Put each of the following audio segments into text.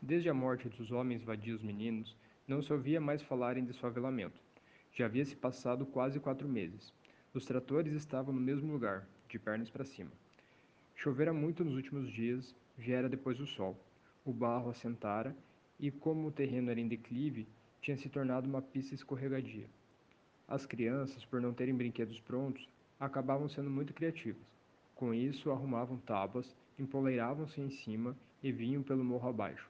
Desde a morte dos homens vadios meninos, não se ouvia mais falar em desfavelamento. Já havia se passado quase quatro meses. Os tratores estavam no mesmo lugar, de pernas para cima. Chovera muito nos últimos dias, viera depois o sol. O barro assentara e, como o terreno era em declive, tinha se tornado uma pista escorregadia. As crianças, por não terem brinquedos prontos, acabavam sendo muito criativas. Com isso, arrumavam tábuas, empoleiravam-se em cima e vinham pelo morro abaixo.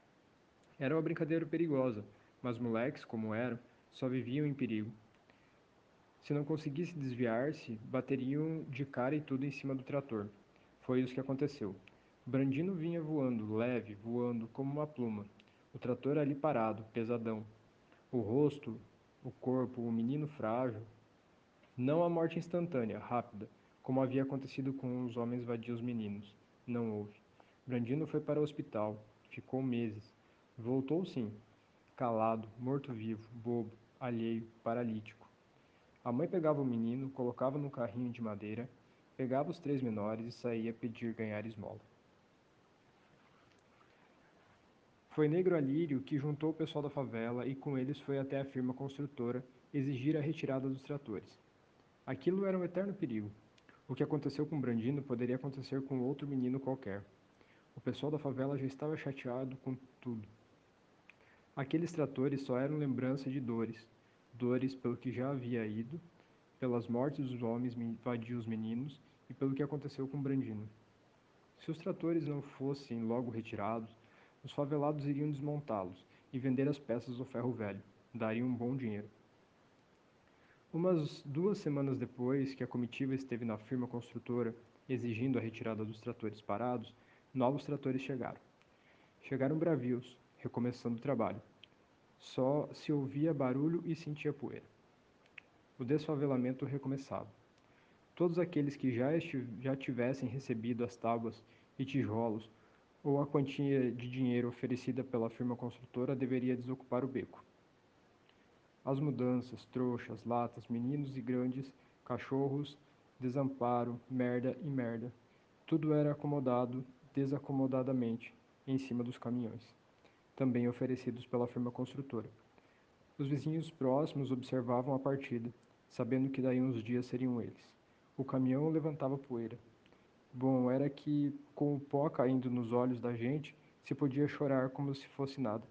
Era uma brincadeira perigosa, mas moleques, como eram, só viviam em perigo. Se não conseguisse desviar-se, bateriam de cara e tudo em cima do trator. Foi isso que aconteceu. Brandino vinha voando, leve, voando como uma pluma. O trator ali parado, pesadão. O rosto, o corpo, o menino frágil. Não a morte instantânea, rápida, como havia acontecido com os homens vadios meninos. Não houve. Brandino foi para o hospital. Ficou meses. Voltou sim. Calado, morto-vivo, bobo, alheio, paralítico. A mãe pegava o menino, colocava no carrinho de madeira, pegava os três menores e saía pedir ganhar esmola. Foi Negro Alírio que juntou o pessoal da favela e com eles foi até a firma construtora exigir a retirada dos tratores. Aquilo era um eterno perigo. O que aconteceu com Brandino poderia acontecer com outro menino qualquer. O pessoal da favela já estava chateado com tudo. Aqueles tratores só eram lembrança de dores, dores pelo que já havia ido, pelas mortes dos homens vadios meninos e pelo que aconteceu com Brandino. Se os tratores não fossem logo retirados, os favelados iriam desmontá-los e vender as peças do ferro velho. Dariam um bom dinheiro. Umas duas semanas depois que a comitiva esteve na firma construtora exigindo a retirada dos tratores parados, novos tratores chegaram. Chegaram bravios, recomeçando o trabalho. Só se ouvia barulho e sentia poeira. O desfavelamento recomeçava. Todos aqueles que já, já tivessem recebido as tábuas e tijolos ou a quantia de dinheiro oferecida pela firma construtora deveria desocupar o beco. As mudanças, trouxas, latas, meninos e grandes, cachorros, desamparo, merda e merda. Tudo era acomodado desacomodadamente em cima dos caminhões, também oferecidos pela firma construtora. Os vizinhos próximos observavam a partida, sabendo que daí uns dias seriam eles. O caminhão levantava poeira, Bom, era que com o pó caindo nos olhos da gente, se podia chorar como se fosse nada.